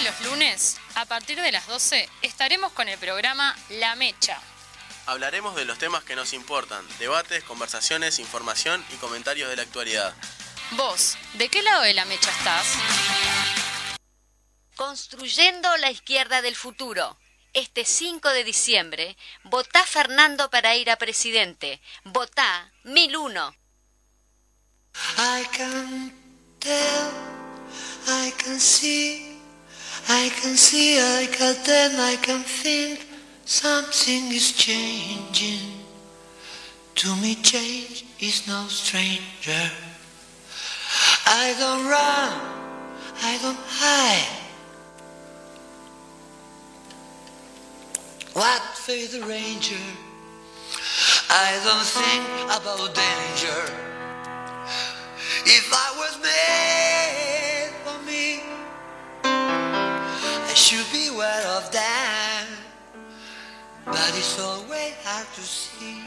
Todos los lunes, a partir de las 12, estaremos con el programa La Mecha. Hablaremos de los temas que nos importan, debates, conversaciones, información y comentarios de la actualidad. Vos, ¿de qué lado de la mecha estás? Construyendo la izquierda del futuro. Este 5 de diciembre, votá Fernando para ir a presidente. Votá 1001. I can tell, I can see, I can see, I can then I can think something is changing. To me change is no stranger. I don't run, I don't hide. What for the ranger? I don't think about danger. If I was me, I should be aware of that. But it's always hard to see.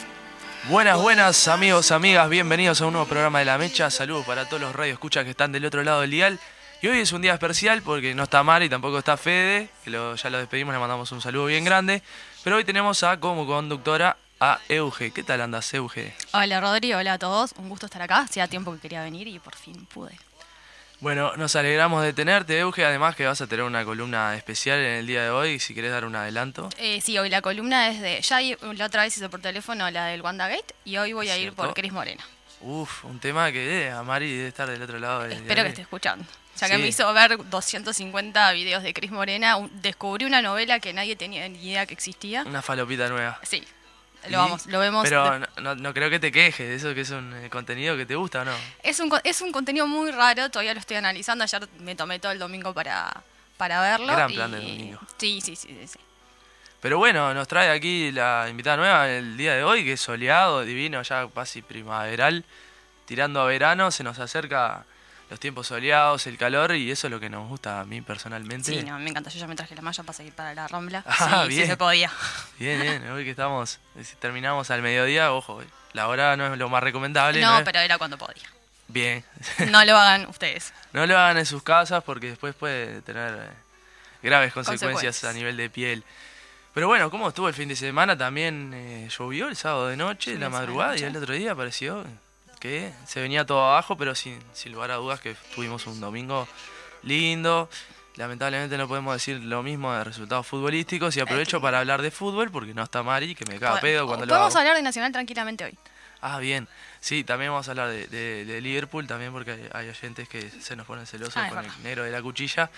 Buenas, buenas amigos, amigas, bienvenidos a un nuevo programa de La Mecha. Saludos para todos los radioescuchas que están del otro lado del dial. Y hoy es un día especial porque no está Mari y tampoco está Fede, que lo- ya lo despedimos, le mandamos un saludo bien grande. Pero hoy tenemos a como conductora a Euge. ¿Qué tal andas, Euge? Hola Rodri, hola a todos. Un gusto estar acá. Hacía tiempo que quería venir y por fin pude. Bueno, nos alegramos de tenerte, Euge. Además que vas a tener una columna especial en el día de hoy, si querés dar un adelanto. Eh, sí, hoy la columna es de. Ya la otra vez hice por teléfono la del WandaGate y hoy voy a ir por Cris Morena. Uf, un tema que eh, a Mari debe estar del otro lado del Espero que esté escuchando. Ya que Sí. me hizo ver 250 videos de Cris Morena, un- descubrí una novela que nadie tenía ni idea que existía. Una falopita nueva. Sí. Lo vamos, lo vemos. Pero de- no, no- no creo que te quejes, eso que es un eh, contenido que te gusta o no. es, un, es un contenido muy raro, todavía lo estoy analizando. Ayer me tomé todo el domingo para, para verlo. Gran y- plan de domingo. Sí, sí, sí, sí, sí. Pero bueno, nos trae aquí la invitada nueva el día de hoy, que es soleado, divino, ya casi primaveral, tirando a verano, se nos acerca los tiempos soleados, el calor, y eso es lo que nos gusta a mí personalmente. Sí, no, me encanta. Yo ya me traje la malla para seguir para la Rambla. Ah, sí, bien. sí se podía. Bien, bien, hoy que estamos, eh, si terminamos al mediodía, ojo, la hora no es lo más recomendable. No, pero era cuando podía. Bien, No lo hagan ustedes. no lo hagan en sus casas porque después puede tener eh, graves consecuencias, Consecuencias. a nivel de piel. Pero bueno, ¿cómo estuvo el fin de semana? También eh, llovió el sábado de noche, Sí, la madrugada, y el otro día pareció que se venía todo abajo, pero sin, sin lugar a dudas que tuvimos un domingo lindo. Lamentablemente no podemos decir lo mismo de resultados futbolísticos y aprovecho para hablar de fútbol porque no está Mari, que me caga pedo cuando lo Podemos hablar de Nacional tranquilamente hoy. Ah, bien. Sí, también vamos a hablar de, de- de Liverpool, también porque hay, hay oyentes que se nos ponen celosos Ah, con el negro de la cuchilla,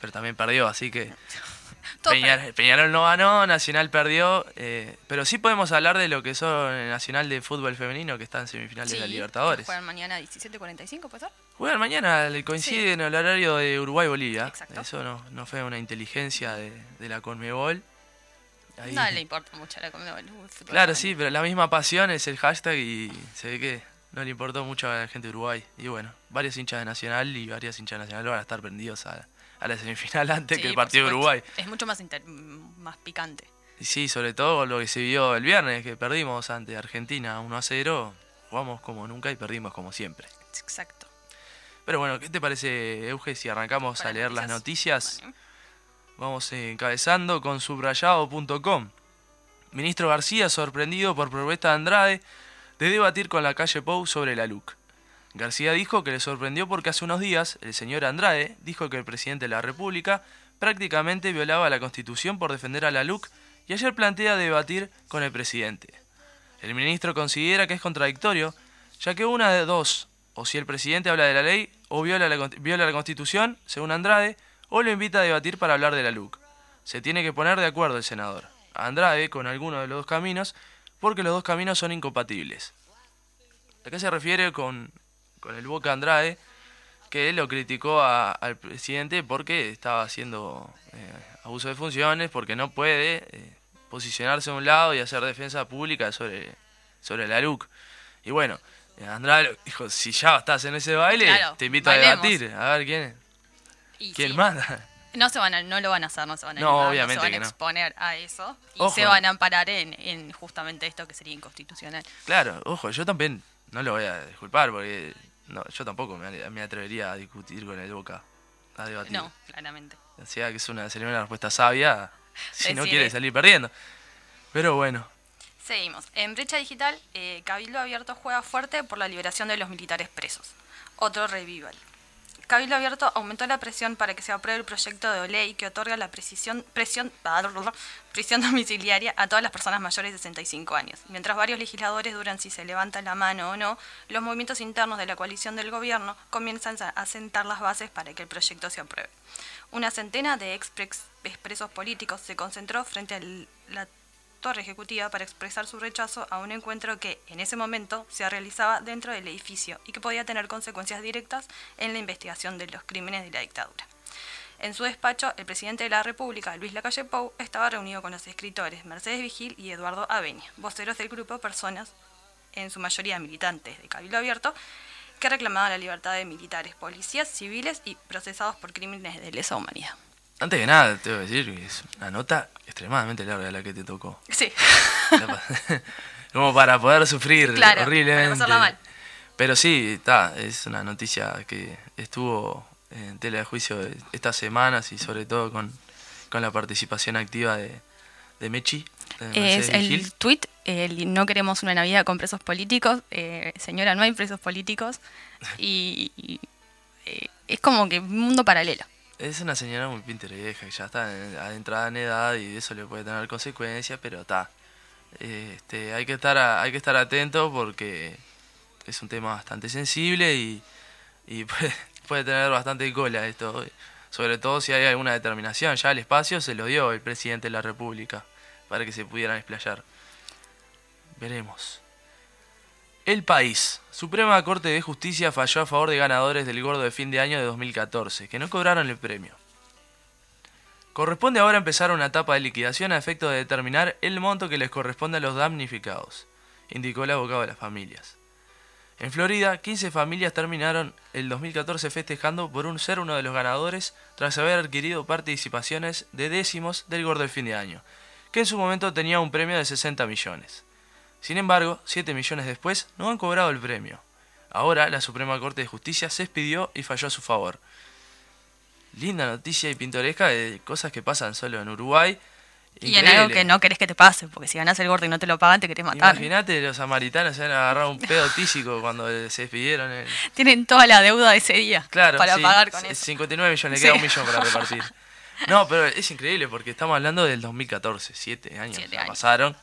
pero también perdió, así que Peñar- Peñarol no ganó, Nacional perdió, eh, pero sí podemos hablar de lo que son el Nacional de Fútbol Femenino, que está en semifinales de la Sí, Libertadores. Juegan mañana 17.45, ¿puede ser? Juegan mañana, coincide Sí. en el horario de Uruguay-Bolivia. Exacto. Eso no, no fue una inteligencia de, de la Conmebol. Ahí- No le importa mucho la comida. el fútbol Claro, sí, pero la misma pasión es el hashtag y se ve que no le importó mucho a la gente de Uruguay. Y bueno, varios hinchas de Nacional y varias hinchas de Nacional van a estar prendidos a, a la semifinal antes Sí, que el partido de. Uruguay. Es mucho más, inter- más picante. Y sí, sobre todo lo que se vio el viernes, que perdimos ante Argentina 1 a 0. Jugamos como nunca y perdimos como siempre. Exacto. Pero bueno, ¿qué te parece, Euge, si arrancamos Para a leer las noticias? Bueno, Vamos encabezando con subrayado.com. Ministro García sorprendido por propuesta de Andrade de debatir con la calle Pou sobre la LUC. García dijo que le sorprendió porque hace unos días el señor Andrade dijo que el presidente de la República prácticamente violaba la Constitución por defender a la LUC y ayer plantea debatir con el presidente. El ministro considera que es contradictorio, ya que una de dos, o si el presidente habla de la ley o viola la, viola la Constitución, según Andrade, o lo invita a debatir para hablar de la LUC. Se tiene que poner de acuerdo el senador, Andrade, con alguno de los dos caminos, porque los dos caminos son incompatibles. ¿A qué se refiere con, con el Boca Andrade? Que lo criticó a- al presidente porque estaba haciendo eh, abuso de funciones, porque no puede eh, posicionarse a un lado y hacer defensa pública sobre, sobre la LUC. Y bueno, Andrade dijo, si ya estás en ese baile, Claro, te invito a debatir. A ver quién, y quién sí, manda. No, se van a, no lo van a hacer, no se van a No, animar, obviamente no se van a no. exponer a eso. Y Ojo. se van a amparar en, en justamente esto que sería inconstitucional. Claro, ojo, yo también no lo voy a disculpar porque no, yo tampoco me, me atrevería a discutir con el Boca, a debatir. No, claramente. Decía que es una, sería una respuesta sabia si no quiere salir perdiendo. Pero bueno, Seguimos. En brecha digital, eh, Cabildo Abierto juega fuerte por la liberación de los militares presos. Otro revival. Cabildo Abierto aumentó la presión para que se apruebe el proyecto de ley que otorga la presión, prisión domiciliaria a todas las personas mayores de 65 años. Mientras varios legisladores duran si se levanta la mano o no, los movimientos internos de la coalición del gobierno comienzan a- sentar las bases para que el proyecto se apruebe. Una centena de expres- expresos políticos se concentró frente a la torre ejecutiva para expresar su rechazo a un encuentro que, en ese momento, se realizaba dentro del edificio y que podía tener consecuencias directas en la investigación de los crímenes de la dictadura. En su despacho, el presidente de la República, Luis Lacalle Pou, estaba reunido con los escritores Mercedes Vigil y Eduardo Aveña, voceros del grupo personas, en su mayoría militantes de Cabildo Abierto, que reclamaban la libertad de militares, policías, civiles y procesados por crímenes de lesa humanidad. Antes que nada, te voy a decir que es una nota extremadamente larga la que te tocó. Sí, Como para poder sufrir Claro, horriblemente. para mal. Pero sí, está, es una noticia que estuvo en tela de juicio estas semanas y sobre todo con, con la participación activa de, de Mechi. de Es el Vigil. tweet, el no queremos una Navidad con presos políticos. eh, señora, no hay presos políticos. Y, y, eh, es como que un mundo paralelo. Es una señora muy pintereja, ya está en- adentrada en edad y eso le puede tener consecuencias, pero está. Este, hay que estar hay que estar atento porque es un tema bastante sensible y, y puede, puede tener bastante cola esto. Sobre todo si hay alguna determinación. Ya el espacio se lo dio el presidente de la República para que se pudieran explayar. Veremos. El país. Suprema Corte de Justicia falló a favor de ganadores del gordo de fin de año de 2014, que no cobraron el premio. Corresponde ahora empezar una etapa de liquidación a efecto de determinar el monto que les corresponde a los damnificados, indicó el abogado de las familias. En Florida, 15 familias terminaron el 2014 festejando por un ser uno de los ganadores tras haber adquirido participaciones de décimos del gordo de fin de año, que en su momento tenía un premio de 60 millones. Sin embargo, 7 millones después no han cobrado el premio. Ahora la Suprema Corte de Justicia se expidió y falló a su favor. Linda noticia y pintoresca de cosas que pasan solo en Uruguay. Y en algo que no querés que te pase, porque si ganás el gordo y no te lo pagan, te querés matar. Imagínate, los samaritanos se han agarrado un pedo tísico cuando se despidieron. el- Tienen toda la deuda de ese día Claro, para sí, pagar con eso. 59 millones, Sí. queda un millón para repartir. No, pero es increíble porque estamos hablando del 2014, 7 años, Siete años. pasaron.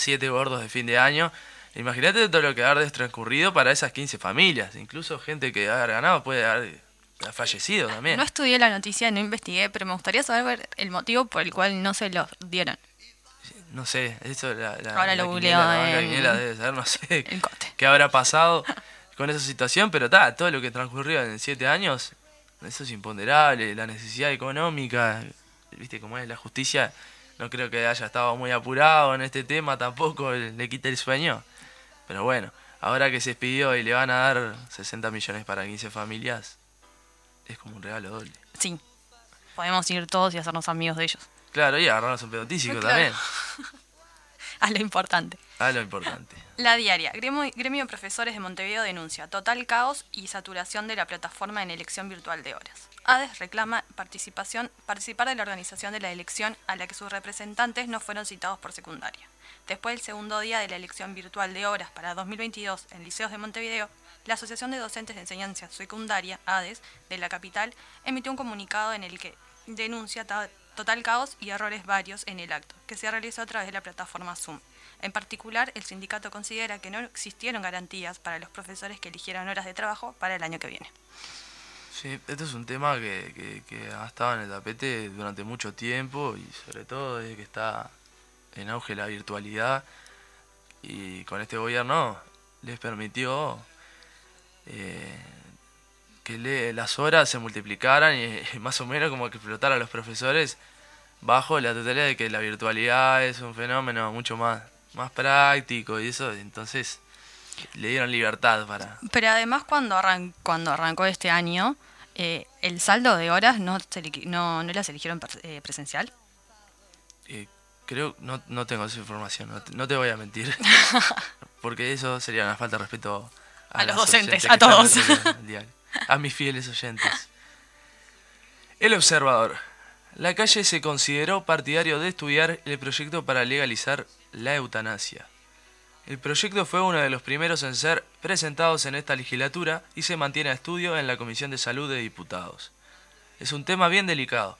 7 gordos de fin de año. Imagínate todo lo que ha transcurrido para esas 15 familias. Incluso gente que ha ganado puede haber ha fallecido también. No estudié la noticia, no investigué, pero me gustaría saber el motivo por el cual no se los dieron. No sé, eso la, la, Ahora la lo la debe saber, no sé qué habrá pasado con esa situación, pero está, todo lo que transcurrió en 7 años, eso es imponderable, la necesidad económica, viste cómo es la justicia, no creo que haya estado muy apurado en este tema, tampoco le, quita el sueño, pero bueno, ahora que se expidió y le van a dar 60 millones para 15 familias, es como un regalo doble. Sí. Podemos ir todos y hacernos amigos de ellos. Claro, y agarrarnos un pedo tísico Claro. también, A lo importante. a lo importante. La diaria. Gremio, Gremio de Profesores de Montevideo denuncia total caos y saturación de la plataforma en elección virtual de horas. ADES reclama participación, participar de la organización de la elección a la que sus representantes no fueron citados por secundaria. Después del segundo día de la elección virtual de horas para 2022 en liceos de Montevideo, la Asociación de Docentes de Enseñanza Secundaria, ADES, de la capital, emitió un comunicado en el que denuncia ta- total caos y errores varios en el acto, que se realizó a través de la plataforma Zoom. En particular, el sindicato considera que no existieron garantías para los profesores que eligieran horas de trabajo para el año que viene. Sí, esto es un tema que, que- ha estado en el tapete durante mucho tiempo y sobre todo desde que está en auge la virtualidad. Y con este gobierno les permitió eh, que las horas se multiplicaran y, más o menos como que explotar a los profesores bajo la totalidad de que la virtualidad es un fenómeno mucho más, más práctico y eso, entonces le dieron libertad para... Pero además, cuando, arran- cuando arrancó este año, eh, el saldo de horas no, se no, no las eligieron eh, presencial. Eh, creo, no, no tengo esa información, no te, no te voy a mentir. Porque eso sería una falta de respeto A los docentes, a todos. A mis fieles oyentes. El observador. La calle se consideró partidario de estudiar el proyecto para legalizar la eutanasia. El proyecto fue uno de los primeros en ser presentados en esta legislatura y se mantiene a estudio en la Comisión de Salud de Diputados. Es un tema bien delicado.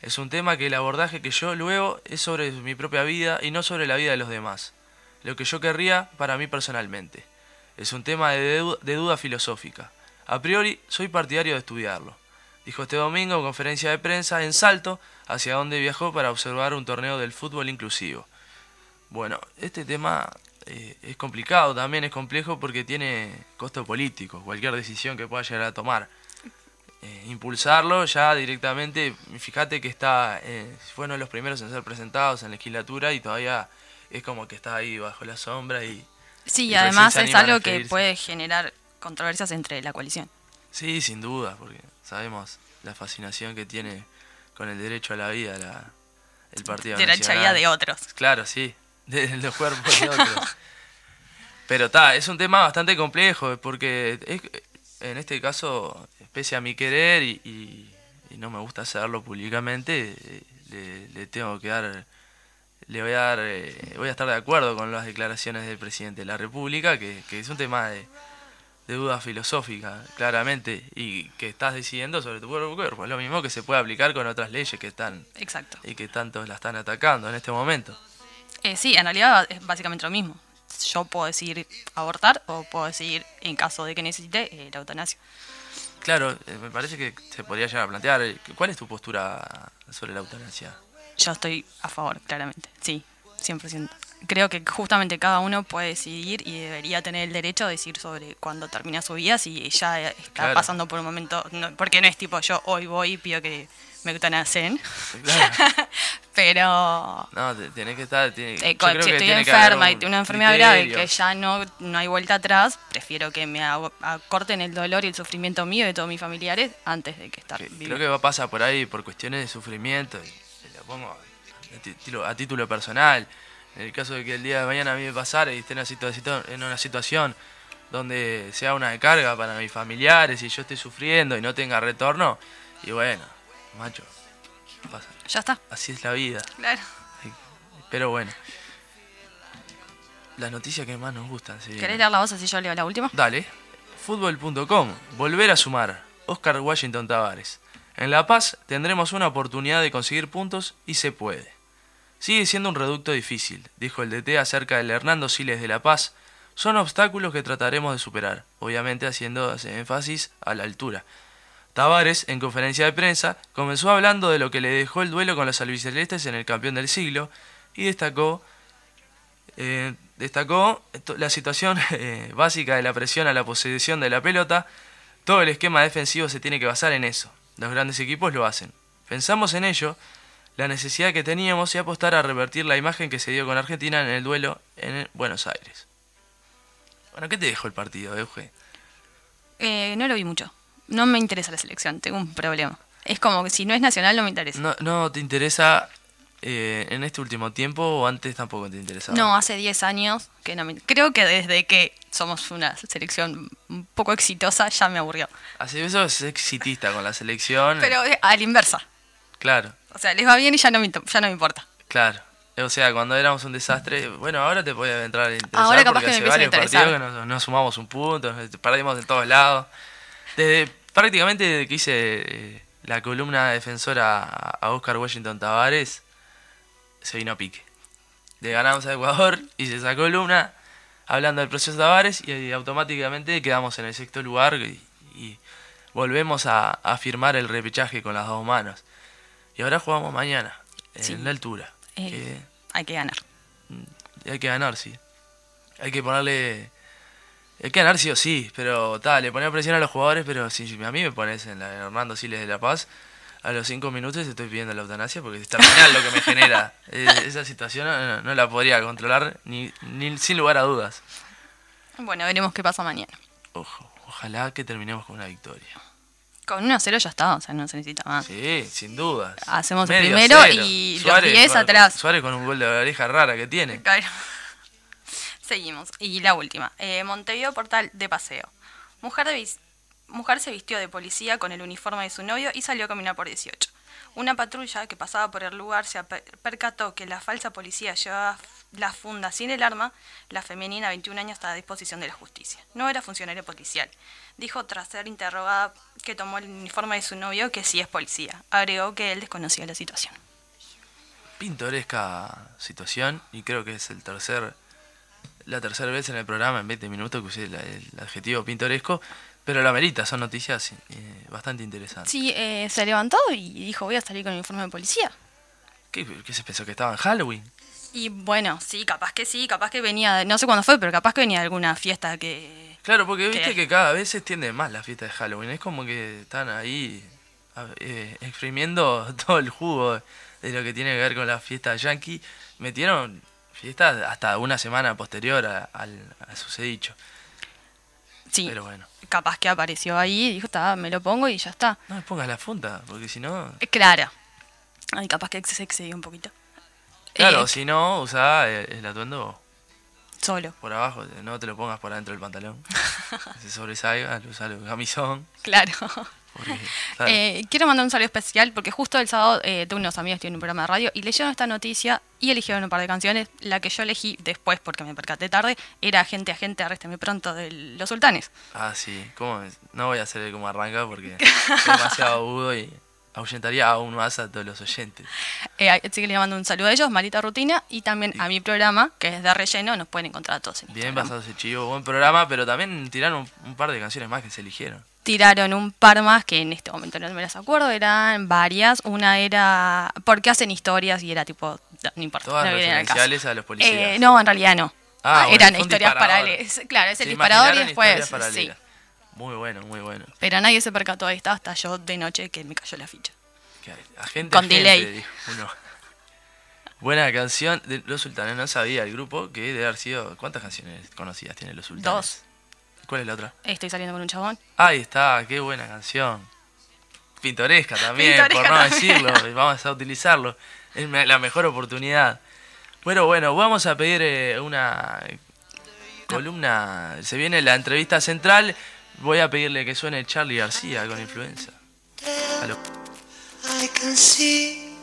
Es un tema que el abordaje que yo luego es sobre mi propia vida y no sobre la vida de los demás. Lo que yo querría para mí personalmente. Es un tema de, de duda filosófica. A priori soy partidario de estudiarlo. Dijo este domingo en conferencia de prensa en Salto, hacia donde viajó para observar un torneo del fútbol inclusivo. Bueno, este tema eh, es complicado, también es complejo porque tiene costo político, cualquier decisión que pueda llegar a tomar. Eh, impulsarlo ya directamente, fíjate que está, eh, fue uno de los primeros en ser presentados en legislatura y todavía es como que está ahí bajo la sombra y... Sí, y además es algo que puede generar controversias entre la coalición. Sí, sin duda, porque sabemos la fascinación que tiene con el derecho a la vida la, el Partido De la Nacional. vida de otros. Claro, sí, de los cuerpos de otros. Pero está, es un tema bastante complejo, porque es, en este caso, pese a mi querer y, y- y no me gusta hacerlo públicamente, le, le tengo que dar, le voy a dar, eh, voy a estar de acuerdo con las declaraciones del presidente de la República, que, que es un tema de, de duda filosófica, claramente, y que estás decidiendo sobre tu cuerpo. Es lo mismo que se puede aplicar con otras leyes que están Exacto. y que tantos la están atacando en este momento. Eh, sí, en realidad es básicamente lo mismo. Yo puedo decidir abortar o puedo decidir, en caso de que necesite, eh, la eutanasia. Claro, eh, me parece que se podría llegar a plantear. ¿Cuál es tu postura sobre la eutanasia? Yo estoy a favor, claramente. Sí, 100%. Creo que justamente cada uno puede decidir y debería tener el derecho a decir sobre cuándo termina su vida, si ya está Claro. pasando por un momento. no- porque no es tipo yo hoy voy y pido que me eutanasien. Claro. Pero No, tenés que estar. tiene- eh, yo con- creo si que estoy tiene que enferma y tengo una enfermedad grave criterio. que ya no, no hay vuelta atrás, prefiero que me acorten el dolor y el sufrimiento mío y de todos mis familiares antes de que estar Que- vivo. Creo que va a pasar por ahí por cuestiones de sufrimiento. Y lo pongo a título, a título personal. En el caso de que el día de mañana a mí me pasara y esté en una, situa- en una situación donde sea una carga para mis familiares y yo esté sufriendo y no tenga retorno, y bueno, macho, pasa. Ya está, así es la vida. claro. Pero bueno, las noticias que más nos gustan. se ¿Querés leer la voz así yo leo la última? Dale. Fútbol.com. Volver a sumar. Oscar Washington Tavares. En La Paz tendremos una oportunidad de conseguir puntos y se puede. Sigue siendo un reducto difícil, dijo el DT acerca del Hernando Siles de La Paz. Son obstáculos que trataremos de superar, obviamente haciendo énfasis a la altura. Tavares, en conferencia de prensa, comenzó hablando de lo que le dejó el duelo con los albicelestes en el campeón del siglo y destacó eh, destacó la situación eh, básica de la presión a la posesión de la pelota. Todo el esquema defensivo se tiene que basar en eso. Los grandes equipos lo hacen. Pensamos en ello, la necesidad que teníamos y apostar a revertir la imagen que se dio con Argentina en el duelo en Buenos Aires. Bueno, ¿qué te dejó el partido, Euge? Eh, no lo vi mucho. No me interesa la selección, tengo un problema. Es como que si no es nacional no me interesa. ¿No, no te interesa eh, en este último tiempo o antes tampoco te interesaba? No, hace 10 años que no me... Creo que desde que somos una selección un poco exitosa ya me aburrió. Así eso es exitista con la selección. Pero a la inversa. Claro. O sea, les va bien y ya no me, ya no me importa. Claro. O sea, cuando éramos un desastre, bueno, ahora te puede entrar interesar Ahora capaz porque que me hace empieza a varios interesar. partidos que nos, nos sumamos un punto, nos perdimos en todos lados. Desde prácticamente desde que hice eh, la columna defensora a, Oscar Washington Tavares, se vino a pique. Le ganamos a Ecuador, hice esa columna hablando del proceso Tavares y, automáticamente quedamos en el sexto lugar y, y volvemos a, a firmar el repechaje con las dos manos. Y ahora jugamos mañana, en Sí. la altura. Eh, que- hay que ganar. y hay que ganar, sí. Hay que ponerle. Hay que ganar sí o sí, pero tal, le poner presión a los jugadores, pero si a mí me pones en la de Hernando Siles de La Paz, a los cinco minutos estoy pidiendo la eutanasia porque es terminal lo que me genera. Esa situación no, la podría controlar ni, ni sin lugar a dudas. Bueno, veremos qué pasa mañana. Ojo, ojalá que terminemos con una victoria. Con 1-0 ya está, o sea, no se necesita más. Sí, sin dudas. Hacemos el primero cero. y los 10 con- atrás. Suárez con un gol de oreja rara que tiene. Claro. Seguimos. Y la última. Eh, Montevideo Portal de Paseo. Mujer de, mujer se vistió de policía con el uniforme de su novio y salió a caminar por 18. Una patrulla que pasaba por el lugar se percató que la falsa policía llevaba la funda sin el arma. La femenina, 21 años, está a disposición de la justicia. No era funcionaria policial. Dijo tras ser interrogada que tomó el uniforme de su novio que sí es policía. Agregó que él desconocía la situación. Pintoresca situación y creo que es el tercer la tercera vez en el programa en 20 minutos que usé el adjetivo pintoresco, pero la merita, son noticias eh, bastante interesantes. Sí, eh, se levantó y dijo voy a salir con el uniforme de policía. ¿Qué, qué se pensó que estaba en Halloween? Y bueno, sí, capaz que sí, capaz que venía, no sé cuándo fue, pero capaz que venía de alguna fiesta que... Claro, porque viste que cada vez se extiende más la fiesta de Halloween. Es como que están ahí eh, exprimiendo todo el jugo de lo que tiene que ver con la fiesta yankee. Metieron fiestas hasta una semana posterior a- al, a. Sí, Pero bueno, capaz que apareció ahí y dijo, está, me lo pongo y ya está. no me pongas la funda, porque si no... Eh, Claro. Ay, capaz que se excedió un poquito. Claro, Eh, si no, usá el, el atuendo Solo, por abajo, no te lo pongas por adentro del pantalón. Se sobresalga, usa el camisón. claro. Eh, quiero mandar un saludo especial porque justo el sábado eh, tuve unos amigos que tienen un programa de radio y leyeron esta noticia y eligieron un par de canciones. La que yo elegí después, porque me percaté tarde, era Agente, Agente, Arréstame Pronto de Los Sultanes. Ah, sí. ¿Cómo? No voy a hacer cómo arranca porque es demasiado agudo y ahuyentaría aún más a todos los oyentes. Eh, así que le mando un saludo a ellos, Marita Rutina, y también a mi programa, que es de relleno, nos pueden encontrar a todos en Bien Instagram. pasado ese chivo, buen programa, pero también tiraron un, un par de canciones más que se eligieron. Tiraron un par más que en este momento no me las acuerdo, eran varias. Una era porque hacen historias y era tipo, no, importa. Todas no al caso. a los policías. Eh, no, en realidad no. Ah, bueno, eran historias paralelas. Claro, es el disparador y después. Sí. Muy bueno, muy bueno. Pero nadie se percató de esta hasta yo de noche que me cayó la ficha. Agente, Con agente, delay. uno. Buena canción de Los Sultanes. No sabía el grupo que debe haber sido. ¿Cuántas canciones conocidas tiene Los Sultanes? Dos. ¿Cuál es la otra? Estoy saliendo con un chabón. Ahí está, qué buena canción. Pintoresca también, Pintoresca por no también. decirlo. Vamos a utilizarlo. Es la mejor oportunidad. Bueno, bueno, vamos a pedir eh, una columna. Se viene la entrevista central. Voy a pedirle que suene Charlie García con influenza. Aló. I can see,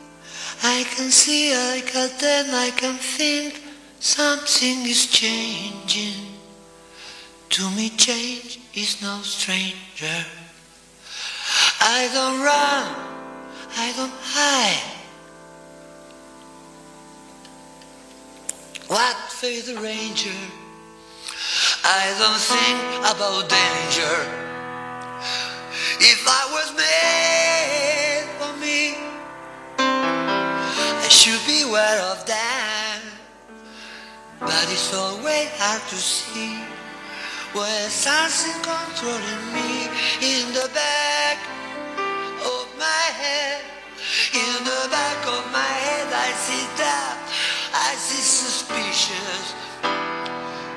I can see, I can then I can think something is changing. To me change is no stranger. I don't run, I don't hide. What for the ranger? I don't think about danger. If I was made for me, I should be aware of that. But it's always hard to see when something controlling me in the back of my head. In the back of my head, I see that I see suspicious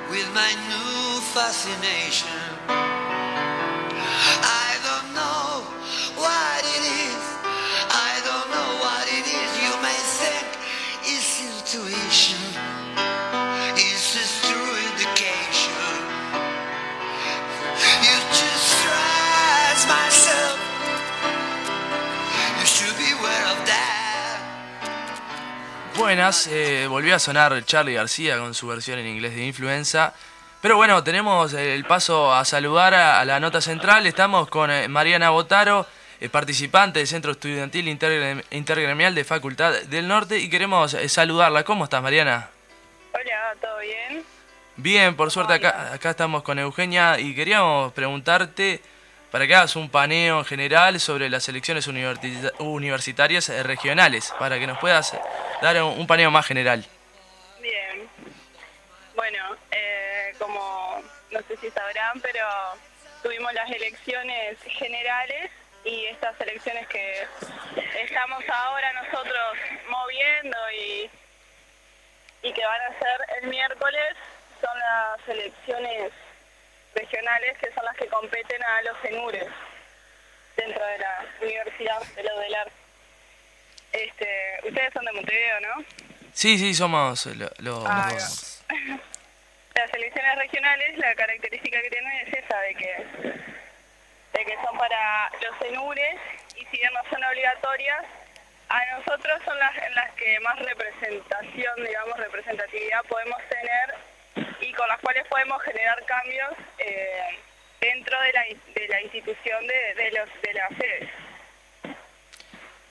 with my new fascination. Buenas, eh, volvió a sonar Charlie García con su versión en inglés de Influenza. Pero bueno, tenemos el paso a saludar a, a la nota central. Estamos con eh, Mariana Botaro, eh, participante del Centro Estudiantil Intergre- Intergremial de Facultad del Norte, y queremos eh, saludarla. ¿Cómo estás, Mariana? Hola, ¿todo bien? Bien, por suerte acá, acá estamos con Eugenia y queríamos preguntarte para que hagas un paneo general sobre las elecciones universita- universitarias eh, regionales, para que nos puedas eh, dar un paneo más general. Bien. Bueno, eh, como no sé si sabrán, pero tuvimos las elecciones generales y estas elecciones que estamos ahora nosotros moviendo y, y que van a ser el miércoles son las elecciones regionales que son las que competen a los CENURES dentro de la Universidad de la UDELAR. Este, ustedes son de Montevideo, ¿no? Sí, sí, somos eh, lo- lo- Ah, los- Las elecciones regionales, la característica que tienen es esa, de que, de para los CENURES y si bien no son obligatorias, a nosotros son las en las que más representación, digamos, representatividad podemos tener y con las cuales podemos generar cambios eh, dentro de la, de la institución de, de, los, de las sedes.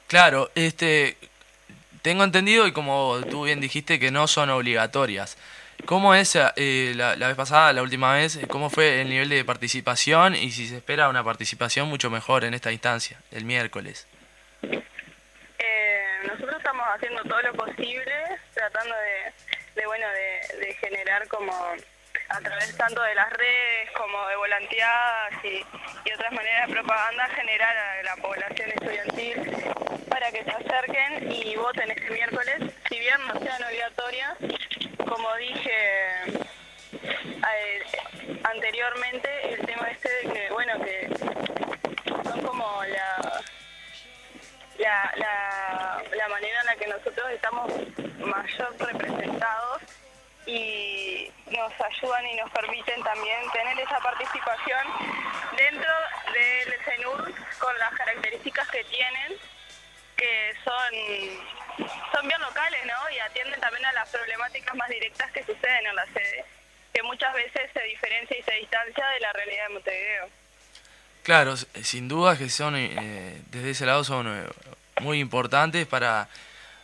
Claro, este, tengo entendido y como tú bien dijiste que no son obligatorias. ¿Cómo es eh, la, la, vez pasada, la última vez, cómo fue el nivel de participación y si se espera una participación mucho mejor en esta instancia, el miércoles? Eh, nosotros estamos haciendo todo lo posible, tratando de, de bueno, de, generar como a través tanto de las redes como de volanteadas y, y, otras maneras de propaganda generar a la población estudiantil para que se acerquen. Y voten este miércoles, si bien no sean obligatorias, como dije eh, anteriormente, el tema este de que, bueno, que son como la, la, la, la manera en la que nosotros estamos mayor representados y nos ayudan y nos permiten también tener esa participación dentro del CENUR con las características que tienen, que son, son bien locales, ¿no? Y atienden también a las problemáticas más directas que suceden en la sede, que muchas veces se diferencia y se distancia de la realidad de Montevideo. Claro, sin duda que son, eh, desde ese lado son eh, muy importantes para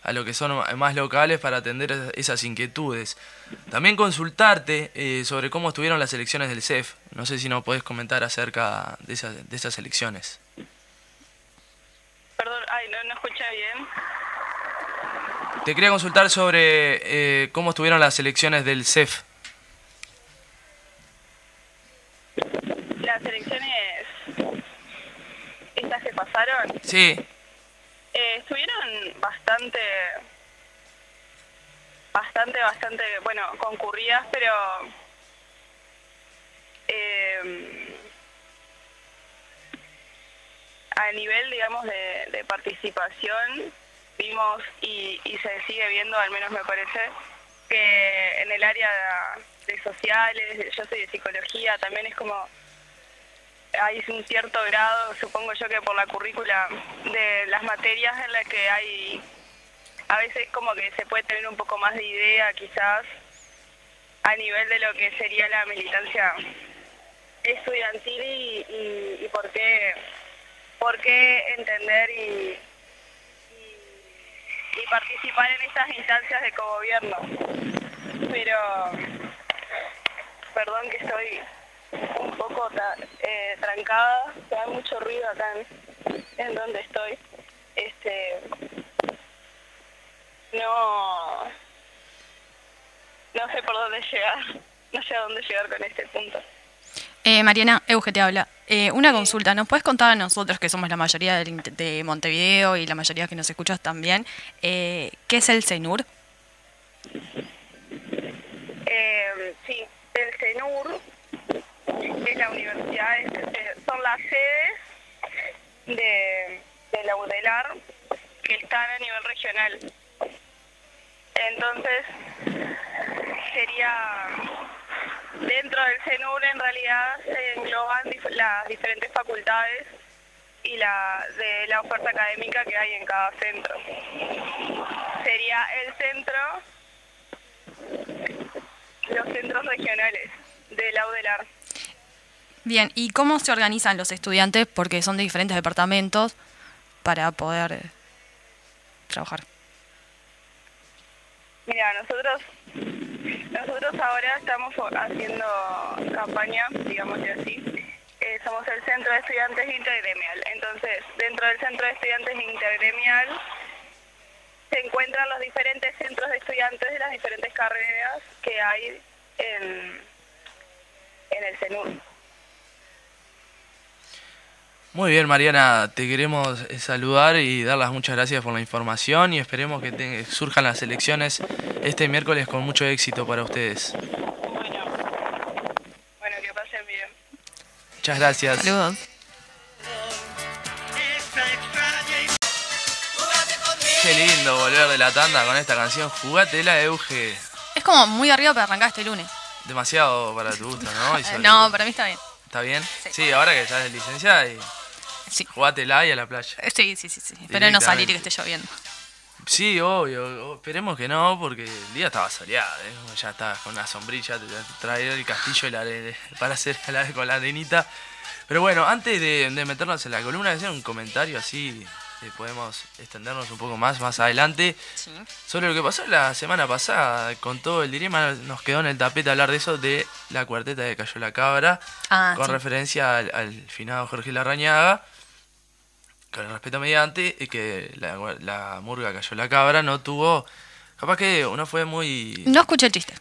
a lo que son más locales para atender esas inquietudes. También consultarte eh, sobre cómo estuvieron las elecciones del CEF. No sé si nos podés comentar acerca de esas, de esas elecciones. Perdón, ay, no, no escuché bien. Te quería consultar sobre eh, cómo estuvieron las elecciones del CEF. Las elecciones, estas que pasaron. Sí. Eh, estuvieron bastante, bastante, bastante, bueno, concurridas, pero eh, a nivel, digamos, de, de participación, vimos y, y, se sigue viendo, al menos me parece, que en el área de sociales, yo soy de psicología, también es como hay un cierto grado, supongo yo que por la currícula de las materias en las que hay, a veces como que se puede tener un poco más de idea quizás a nivel de lo que sería la militancia estudiantil y, por qué por qué entender y, y participar en estas instancias de cogobierno. Pero, perdón que estoy un poco eh, trancada, hay mucho ruido acá en, en, donde estoy. Este, no, no sé por dónde llegar, no sé a dónde llegar con este punto. Eh, Mariana, Euge te habla. Eh, una consulta, ¿nos puedes contar a nosotros, que somos la mayoría de, de Montevideo y la mayoría que nos escuchas también, eh, qué es el CENUR? Eh, sí, el CENUR es la universidad, son las sedes de, de la UDELAR que están a nivel regional. Entonces, sería dentro del CENUR en realidad se engloban las diferentes facultades y la de la oferta académica que hay en cada centro. Sería el centro, los centros regionales de la UDELAR. Bien, ¿y cómo se organizan los estudiantes? Porque son de diferentes departamentos para poder trabajar. Mira, nosotros nosotros ahora estamos haciendo campaña, digámosle así. Eh, somos el Centro de Estudiantes Intergremial. Entonces, dentro del Centro de Estudiantes Intergremial se encuentran los diferentes centros de estudiantes de las diferentes carreras que hay en, en el CENUR. Muy bien, Mariana, te queremos eh, saludar y dar las muchas gracias por la información y esperemos que te, surjan las elecciones este miércoles con mucho éxito para ustedes. Bueno, bueno que pasen bien. Muchas gracias. Saludos. Qué lindo volver de la tanda con esta canción. Jugatela, Euge. Es como muy arriba para arrancar este lunes. Demasiado para tu gusto, ¿no? no, para mí está bien. ¿Está bien? Sí. sí ahora que estás licenciada y Sí. Jugátela y a la playa. Eh, Sí, sí, sí, sí. Pero no salir y que esté lloviendo. Sí, obvio. Esperemos que no, porque el día estaba soleado. ¿eh? Ya estabas con una sombrilla, te traer el castillo y la para hacer la- con la arenita. Pero bueno, antes de, de meternos en la columna, hacer un comentario así, eh, podemos extendernos un poco más más adelante. Sí. Sobre lo que pasó la semana pasada, con todo el dilema, nos quedó en el tapete hablar de eso, de la cuarteta de Cayó la Cabra, Ah, con sí. referencia al, al finado Jorge Larrañaga, con el respeto mediante, y que la, la murga Cayó la Cabra no tuvo, capaz que uno fue muy... No escuché el chiste.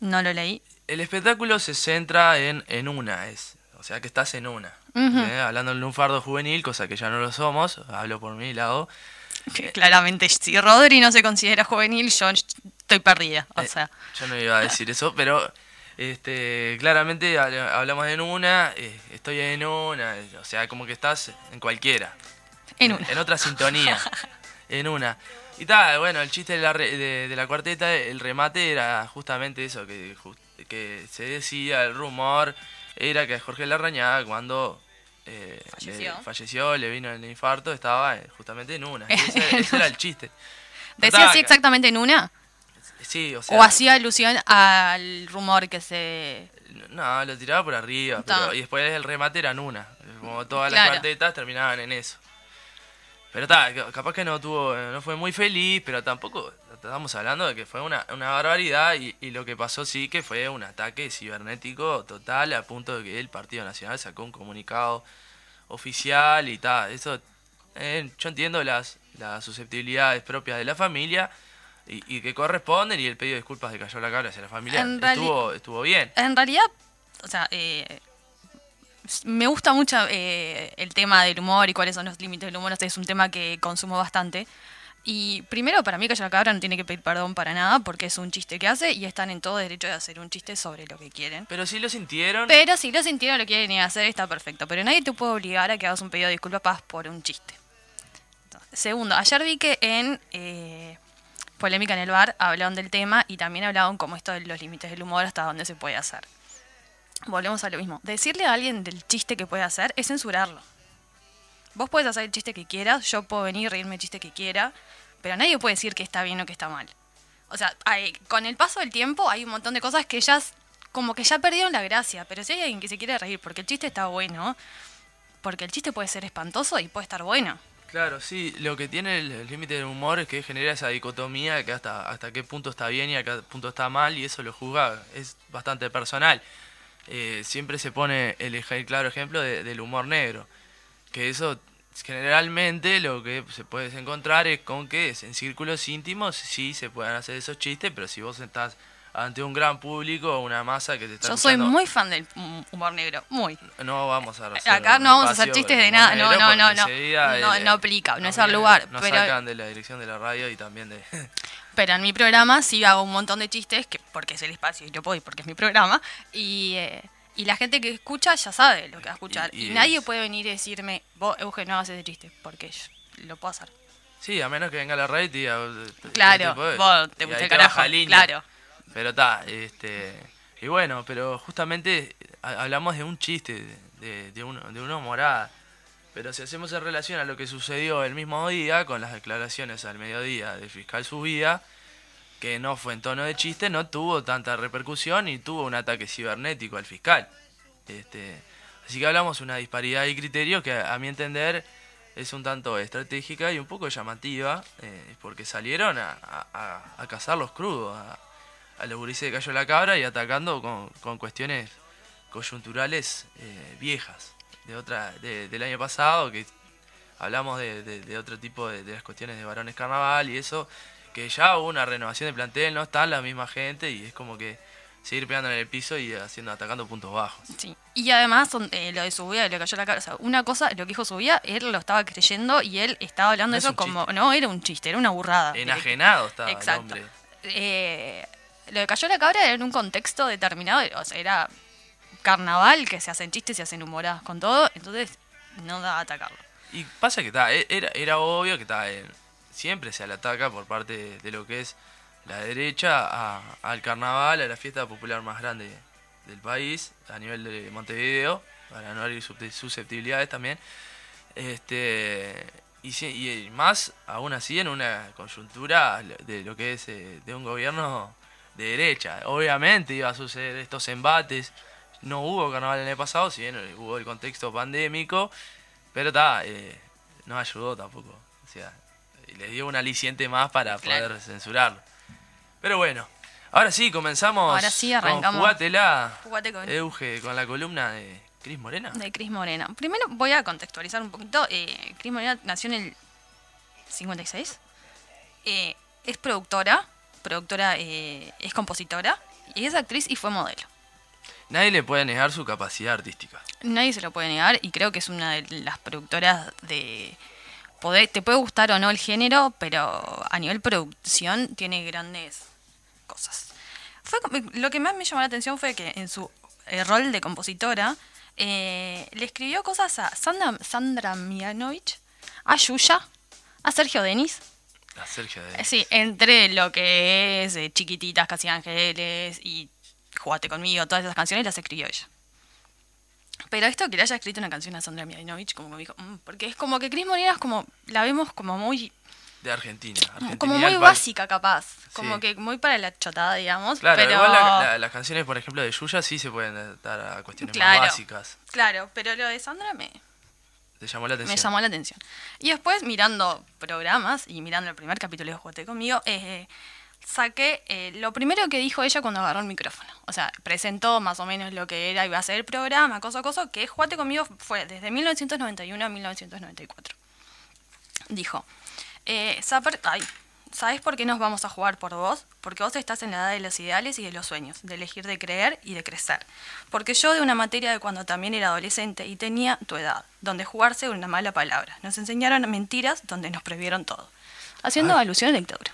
No lo leí. El espectáculo se centra en, en una, es, o sea que estás en una. Ujú. ¿eh? Hablando en un fardo juvenil, cosa que ya no lo somos, hablo por mi lado. Que Claramente, si Rodri no se considera juvenil, yo estoy perdida. O Eh, sea, Yo no iba a decir eso, pero este, claramente habl- hablamos en una, eh, estoy en una, eh, o sea, como que estás en cualquiera. en una. En otra sintonía. en una. Y tal, bueno, el chiste de la, re- de, de la cuarteta, el remate era justamente eso, que, que se decía, el rumor, era que Jorge Larrañaga cuando eh, Falleció. Le, falleció, le vino el infarto, estaba justamente en una. Ese, ese era el chiste. ¿Decía así exactamente en una? Sí, o sea... ¿O hacía alusión al rumor que se... No, lo tiraba por arriba, pero, y después el remate era en una. Como todas Claro. las cuartetas terminaban en eso. Pero está, capaz que no tuvo, no fue muy feliz, pero tampoco estamos hablando de que fue una, una barbaridad y, y lo que pasó sí que fue un ataque cibernético total a punto de que el Partido Nacional sacó un comunicado oficial y tal. Eso, eh, yo entiendo las, las susceptibilidades propias de la familia y, y que corresponden y el pedido de disculpas de Cayó la Cabra hacia la familia En estuvo, estuvo bien. En realidad, o sea, eh, me gusta mucho eh, el tema del humor y cuáles son los límites del humor. Este es un tema que consumo bastante. Y primero, para mí, Calla la Cabra no tiene que pedir perdón para nada porque es un chiste que hace y están en todo derecho de hacer un chiste sobre lo que quieren. Pero sí lo sintieron. Pero si lo sintieron, lo quieren ir a hacer, está perfecto. Pero nadie te puede obligar a que hagas un pedido de disculpas por un chiste. Entonces, segundo, ayer vi que en eh, Polémica en el Bar hablaron del tema y también hablaban como esto de los límites del humor hasta dónde se puede hacer. Volvemos a lo mismo. Decirle a alguien del chiste que puede hacer es censurarlo. Vos puedes hacer el chiste que quieras, yo puedo venir y reírme el chiste que quiera, pero nadie puede decir que está bien o que está mal. O sea, hay- con el paso del tiempo hay un montón de cosas que ya, como que ya perdieron la gracia, pero si hay alguien que se quiere reír porque el chiste está bueno, porque el chiste puede ser espantoso y puede estar bueno. Claro, sí, lo que tiene el límite del humor es que genera esa dicotomía de que hasta, hasta qué punto está bien y a qué punto está mal y eso lo juzga, es bastante personal. Eh, siempre se pone el, claro ejemplo de- del humor negro, que eso generalmente lo que se puede encontrar es con que en círculos íntimos sí se puedan hacer esos chistes, pero si vos estás ante un gran público una masa que te está Yo soy muy fan del hum- humor negro, muy. no vamos a Acá no vamos a hacer chistes de nada, no, no, no, no. No, eh, no aplica, no es el vienen- lugar, Nos pero- sacan de la dirección de la radio y también de... Pero en mi programa sí hago un montón de chistes, que porque es el espacio y yo puedo porque es mi programa. Y, eh, y la gente que escucha ya sabe lo que va a escuchar. Y- Y, y nadie es- puede venir y decirme, vos, Eugen, no hagas ese chiste, porque yo lo puedo hacer. Sí, a menos que venga la radio y te diga... te- Claro, te- vos te gusta el carajo, claro. Pero está, este... Y bueno, pero justamente ha- hablamos de un chiste, de, de, uno, de una morada. Pero si hacemos en relación a lo que sucedió el mismo día, con las declaraciones al mediodía del fiscal Subía, que no fue en tono de chiste, no tuvo tanta repercusión y tuvo un ataque cibernético al fiscal. Este, así que hablamos de una disparidad de criterios que a mi entender es un tanto estratégica y un poco llamativa, eh, porque salieron a, a- a- cazar los crudos, a los gurises de Cayo la Cabra y atacando con, con cuestiones coyunturales eh, viejas, de otra de- del año pasado, que hablamos de, de- de otro tipo de, de las cuestiones de varones carnaval y eso, que ya hubo una renovación de plantel, no están la misma gente y es como que seguir pegando en el piso y haciendo atacando puntos bajos. Sí. Y además, son- eh, lo de su vida, le cayó la cara. O sea, una cosa, lo que dijo su vida, él lo estaba creyendo y él estaba hablando de es eso como. No, era un chiste, era una burrada. Enajenado estaba Exacto. el hombre. Eh, lo de cayó la cabra era en un contexto determinado, o sea, era carnaval, que se hacen chistes, se hacen humoradas con todo, entonces no da a atacarlo. Y pasa que está, e- era, era obvio que está, eh, siempre se le ataca por parte de, lo que es la derecha a- al carnaval, a la fiesta popular más grande del país, a nivel de Montevideo. para no abrir suscept- susceptibilidades también. Este, y, y más, aún así, en una coyuntura de lo que es eh, de un gobierno de derecha. Obviamente iba a suceder estos embates. No hubo carnaval el año pasado, si bien hubo el contexto pandémico, pero está, eh, no ayudó tampoco. O sea, le dio un aliciente más para Claro. poder censurarlo. Pero bueno, ahora sí, comenzamos. Ahora sí, arrancamos. Con Jugátela, Jugate con- Euge, con la columna de Cris Morena. De Cris Morena. Primero voy a contextualizar un poquito. Eh, Cris Morena nació en el 56. Eh, es productora, productora eh, es compositora y es actriz y fue modelo. Nadie le puede negar su capacidad artística. Nadie se lo puede negar y creo que es una de las productoras de... Poder, te puede gustar o no el género, pero a nivel producción tiene grandes cosas. Fue, lo que más me llamó la atención fue que en su eh, rol de compositora eh, le escribió cosas a Sandra, Sandra Mianovich, a Yuya, a Sergio Denis. A Sergio de... Sí, entre lo que es eh, Chiquititas, Casi Ángeles y Jugate conmigo, todas esas canciones las escribió ella. Pero esto que le haya escrito una canción a Sandra Mianovich, como que me dijo, "Mm", porque es como que Cris Morena es como, la vemos como muy, de Argentina. como Argentinidad muy básica capaz, como Sí. que muy para la chotada, digamos. Claro, pero, igual la- la- las canciones, por ejemplo, de Yuya sí se pueden dar a cuestiones Claro. más básicas. Claro, pero lo de Sandra me, Te llamó la atención. me llamó la atención. Y después, mirando programas y mirando el primer capítulo de Juguete conmigo, eh, saqué eh, lo primero que dijo ella cuando agarró el micrófono. O sea, presentó más o menos lo que era, iba a ser el programa, cosa, cosa, que Juguete conmigo fue desde 1991 a 1994. Dijo, eh, Zapper- ay, ¿sabes por qué nos vamos a jugar por vos? Porque vos estás en la edad de los ideales y de los sueños, de elegir de creer y de crecer. Porque yo de una materia de cuando también era adolescente y tenía tu edad, donde jugarse una mala palabra. Nos enseñaron mentiras donde nos prohibieron todo. Haciendo Ay. alusión a la dictadura.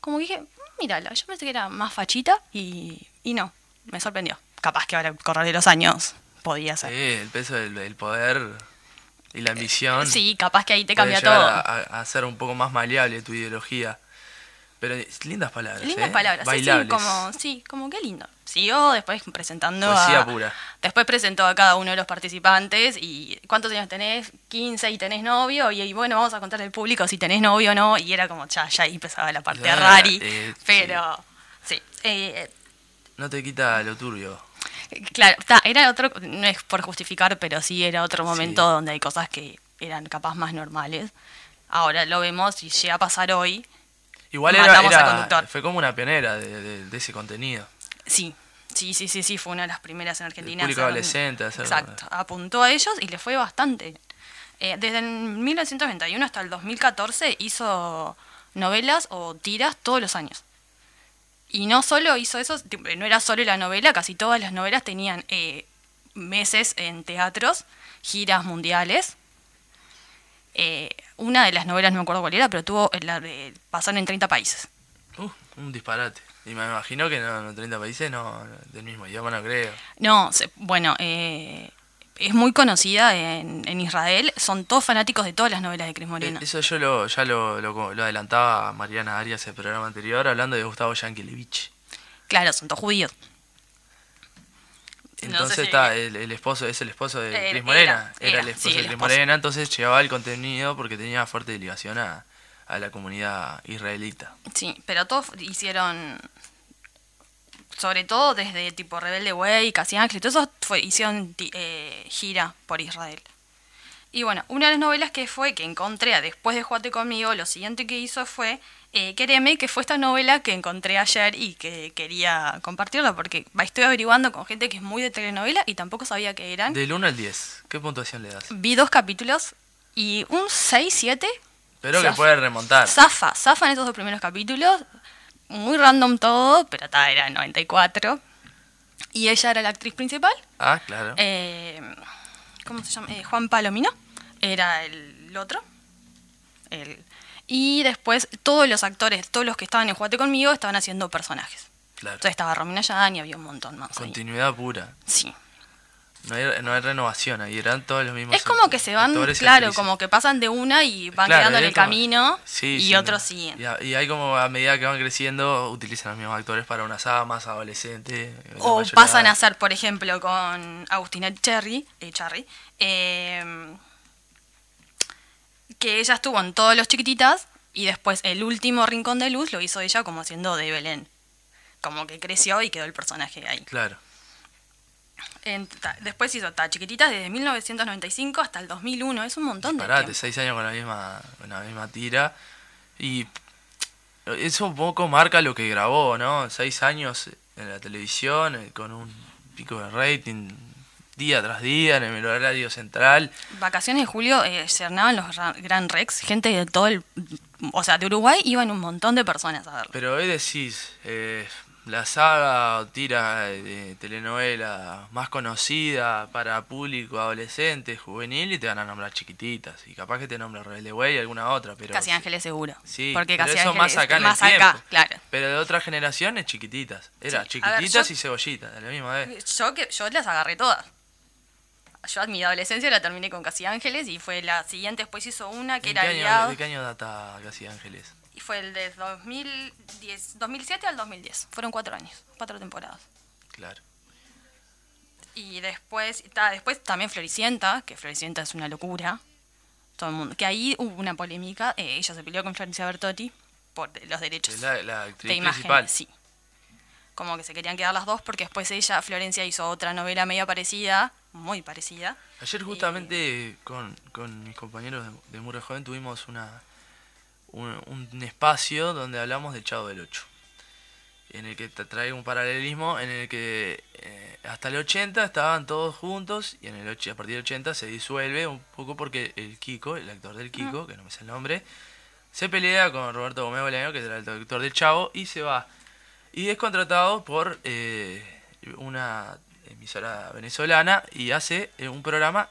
Como que dije, "Mm, mírala, yo pensé que era más fachita y, y no, me sorprendió. Capaz que ahora, correr de los años, podía ser. Sí, el peso del, del poder y la ambición. Sí, capaz que ahí te cambia todo. A, ser un poco más maleable tu ideología. Pero es- lindas palabras. Lindas ¿eh? palabras, sí, sí, Bailables. como, sí, como qué lindo. Siguió después presentando Poesía a, pura. Después presentó a cada uno de los participantes y ¿cuántos años tenés? 15 y tenés novio y, y bueno, vamos a contarle al público si tenés novio o no y era como ya, ya ahí empezaba la parte Ya, rari, eh, pero sí, eh, No te quita lo turbio. Claro, era otro, no es por justificar, pero sí era otro momento Sí. donde hay cosas que eran capaz más normales. Ahora lo vemos y llega a pasar hoy, Igual era, fue como una pionera de, de- de ese contenido. Sí, sí, sí, sí, sí, fue una de las primeras en Argentina. público adolescente, hacer- Exacto, apuntó a ellos y le fue bastante. Eh, desde el 1991 hasta el 2014 hizo novelas o tiras todos los años. Y no solo hizo eso, no era solo la novela, casi todas las novelas tenían eh, meses en teatros, giras mundiales. Eh, una de las novelas, no me acuerdo cuál era, pero tuvo la de pasar en 30 países. Uh, un disparate. Y me imagino que no, en 30 países no, del mismo idioma no creo. No, se- bueno, eh, es muy conocida en, en Israel. Son todos fanáticos de todas las novelas de Cris Morena. Eh, Eso yo lo, ya lo, lo, lo adelantaba Mariana Arias en el programa anterior hablando de Gustavo Yankelevich. Claro, son todos judíos. No Entonces sé si- está, el, el esposo es el esposo de Cris Morena. era, Era, el esposo sí, de Cris. Morena, entonces llevaba el contenido porque tenía fuerte ligación a, a la comunidad israelita. Sí, pero todos hicieron, sobre todo desde tipo Rebelde Way, Casi Ángel, todos esos fue, hicieron eh, gira por Israel. Y bueno, una de las novelas que fue, que encontré después de Juate conmigo, lo siguiente que hizo fue eh, Quereme, que fue esta novela que encontré ayer y que quería compartirla porque estoy averiguando con gente que es muy de telenovela y tampoco sabía que eran. Del 1 al 10, ¿qué puntuación le das? Vi dos capítulos y un 6, 7 Pero que puede remontar. Zafa, zafa en esos dos primeros capítulos. Muy random todo, pero ta, era el 94. Y ella era la actriz principal. Ah, claro. Eh, ¿Cómo se llama? Eh, Juan Palomino. Era el otro. El- y después todos los actores, todos los que estaban en Juate conmigo, estaban haciendo personajes. claro. Entonces estaba Romina Yan y había un montón más. ahí. Continuidad pura. Sí. No hay, no hay renovación ahí, eran todos los mismos. Es como que se van, claro, como que pasan de una y van Claro, quedando en el como- camino Sí, y sí, otros no. siguen. Y, hay como a medida que van creciendo, utilizan los mismos actores para una saga más adolescente. O mayoría pasan a ser, por ejemplo, con Agustina Cherry, eh, Cherry, eh, que ella estuvo en todos los chiquititas y después el último Rincón de Luz lo hizo ella como haciendo de Belén. Como que creció y quedó el personaje ahí. Claro. En- ta- después hizo ta, chiquititas desde 1995 hasta el 2001. Es un montón de Parate, tiempo. seis años con la misma, con la misma tira. Y eso un poco marca lo que grabó, ¿no? Seis años en la televisión, eh, con un pico de rating día tras día en el horario central. Vacaciones de julio eh, se llenaban los ra- Gran Rex. Gente de todo el. O sea, de Uruguay iban un montón de personas a verlo. Pero hoy decís, eh, la saga o tira de telenovela más conocida para público adolescente, juvenil, y te van a nombrar chiquititas. Y capaz que te nombra Rebelde Way y alguna otra, pero... Casi Ángeles seguro. Sí, Porque pero Casi eso Ángeles más acá en más el acá, tiempo. claro. Pero de otras generaciones, chiquititas. Era Sí, a ver, chiquititas yo- y cebollitas, de la misma vez. Yo, que, yo las agarré todas. Yo en mi adolescencia la terminé con Casi Ángeles y fue la siguiente. Después hizo una que ¿En era qué año. ¿De qué año data Casi Ángeles? Y fue el de 2010, 2007 al 2010. Fueron cuatro años, cuatro temporadas. Claro. Y después, ta, después también Floricienta, que Floricienta es una locura. Todo el mundo. Que ahí hubo una polémica. eh, ella se peleó con Florencia Bertotti por los derechos Es la, la actriz de imagen. principal. Sí. Como que se querían quedar las dos porque después ella, Florencia, hizo otra novela medio parecida, muy parecida. Ayer justamente con, con mis compañeros de, de Joven tuvimos una un, un espacio donde hablamos del Chavo del 8. En el que te trae un paralelismo en el que eh, hasta el 80 estaban todos juntos y en el a partir del 80 se disuelve un poco porque el Kiko, el actor del Kiko, que no me sé el nombre, se pelea con Roberto Gómez Bolaño, que era el actor del Chavo, y se va. Y es contratado por eh, una emisora venezolana y hace eh, un programa